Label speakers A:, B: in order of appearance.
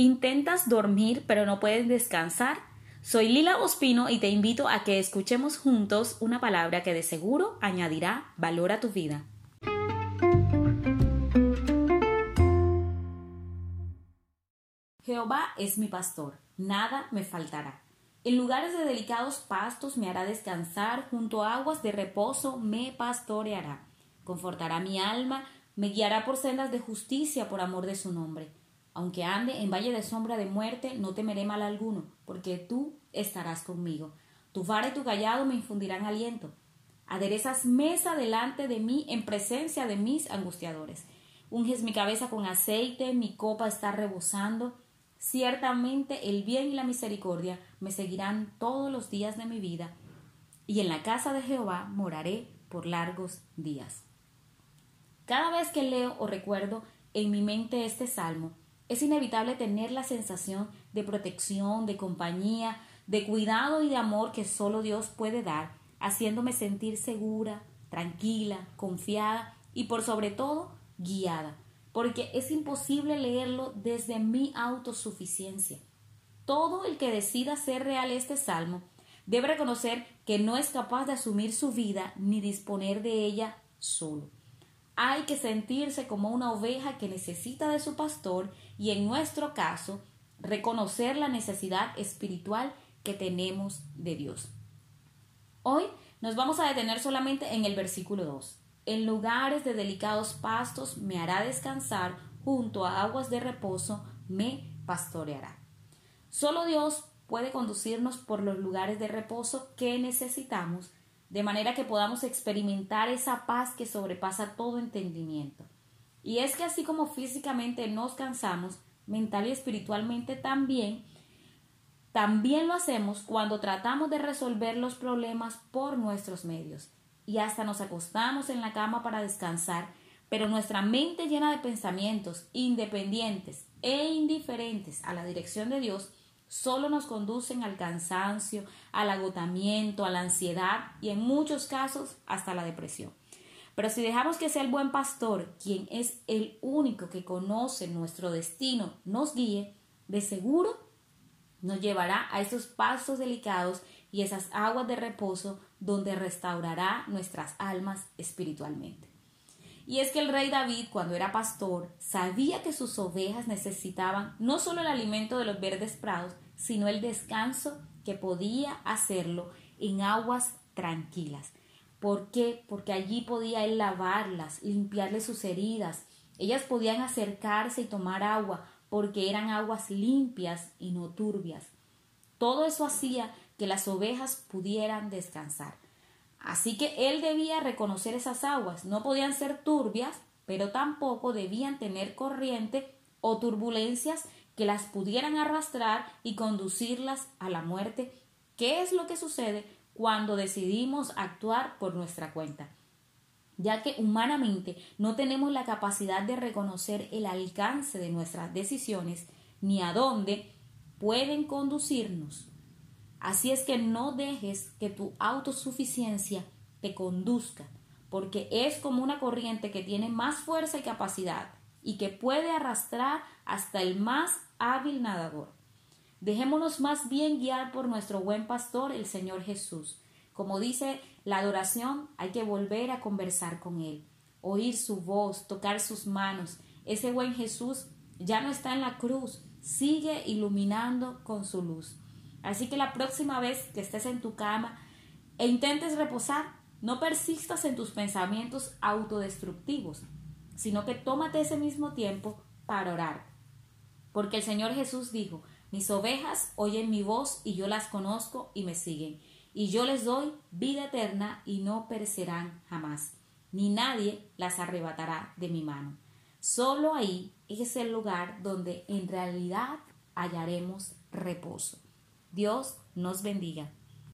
A: ¿Intentas dormir pero no puedes descansar? Soy Lila Ospino y te invito a que escuchemos juntos una palabra que de seguro añadirá valor a tu vida. Jehová es mi pastor, nada me faltará. En lugares de delicados pastos me hará descansar, junto a aguas de reposo me pastoreará. Confortará mi alma, me guiará por sendas de justicia por amor de su nombre. Aunque ande en valle de sombra de muerte, no temeré mal alguno, porque tú estarás conmigo. Tu vara y tu callado me infundirán aliento. Aderezas mesa delante de mí en presencia de mis angustiadores. Unges mi cabeza con aceite, mi copa está rebosando. Ciertamente el bien y la misericordia me seguirán todos los días de mi vida, y en la casa de Jehová moraré por largos días. Cada vez que leo o recuerdo en mi mente este salmo, es inevitable tener la sensación de protección, de compañía, de cuidado y de amor que solo Dios puede dar, haciéndome sentir segura, tranquila, confiada y por sobre todo guiada porque es imposible leerlo desde mi autosuficiencia. Todo el que decida ser real este salmo debe reconocer que no es capaz de asumir su vida ni disponer de ella solo. Hay que sentirse como una oveja que necesita de su pastor y en nuestro caso reconocer la necesidad espiritual que tenemos de Dios. Hoy nos vamos a detener solamente en el versículo 2. En lugares de delicados pastos me hará descansar, junto a aguas de reposo me pastoreará. Solo Dios puede conducirnos por los lugares de reposo que necesitamos, de manera que podamos experimentar esa paz que sobrepasa todo entendimiento. Y es que así como físicamente nos cansamos, mental y espiritualmente también, también lo hacemos cuando tratamos de resolver los problemas por nuestros medios y hasta nos acostamos en la cama para descansar, pero nuestra mente llena de pensamientos independientes e indiferentes a la dirección de Dios solo nos conducen al cansancio, al agotamiento, a la ansiedad y en muchos casos hasta la depresión. Pero si dejamos que sea el buen pastor, quien es el único que conoce nuestro destino, nos guíe, de seguro nos llevará a esos pasos delicados y esas aguas de reposo donde restaurará nuestras almas espiritualmente. Y es que el rey David, cuando era pastor, sabía que sus ovejas necesitaban no solo el alimento de los verdes prados, sino el descanso que podía hacerlo en aguas tranquilas. ¿Por qué? Porque allí podía él lavarlas, limpiarle sus heridas. Ellas podían acercarse y tomar agua, porque eran aguas limpias y no turbias. Todo eso hacía que las ovejas pudieran descansar. Así que él debía reconocer esas aguas. No podían ser turbias, pero tampoco debían tener corriente o turbulencias que las pudieran arrastrar y conducirlas a la muerte. ¿Qué es lo que sucede cuando decidimos actuar por nuestra cuenta? ya que humanamente no tenemos la capacidad de reconocer el alcance de nuestras decisiones ni a dónde pueden conducirnos. Así es que no dejes que tu autosuficiencia te conduzca, porque es como una corriente que tiene más fuerza y capacidad y que puede arrastrar hasta el más hábil nadador. Dejémonos más bien guiar por nuestro buen pastor, el Señor Jesús. Como dice la adoración, hay que volver a conversar con Él, oír su voz, tocar sus manos. Ese buen Jesús ya no está en la cruz, sigue iluminando con su luz. Así que la próxima vez que estés en tu cama e intentes reposar, no persistas en tus pensamientos autodestructivos, sino que tómate ese mismo tiempo para orar. Porque el Señor Jesús dijo, mis ovejas oyen mi voz y yo las conozco y me siguen, y yo les doy vida eterna y no perecerán jamás, ni nadie las arrebatará de mi mano. Solo ahí es el lugar donde en realidad hallaremos reposo. Dios nos bendiga.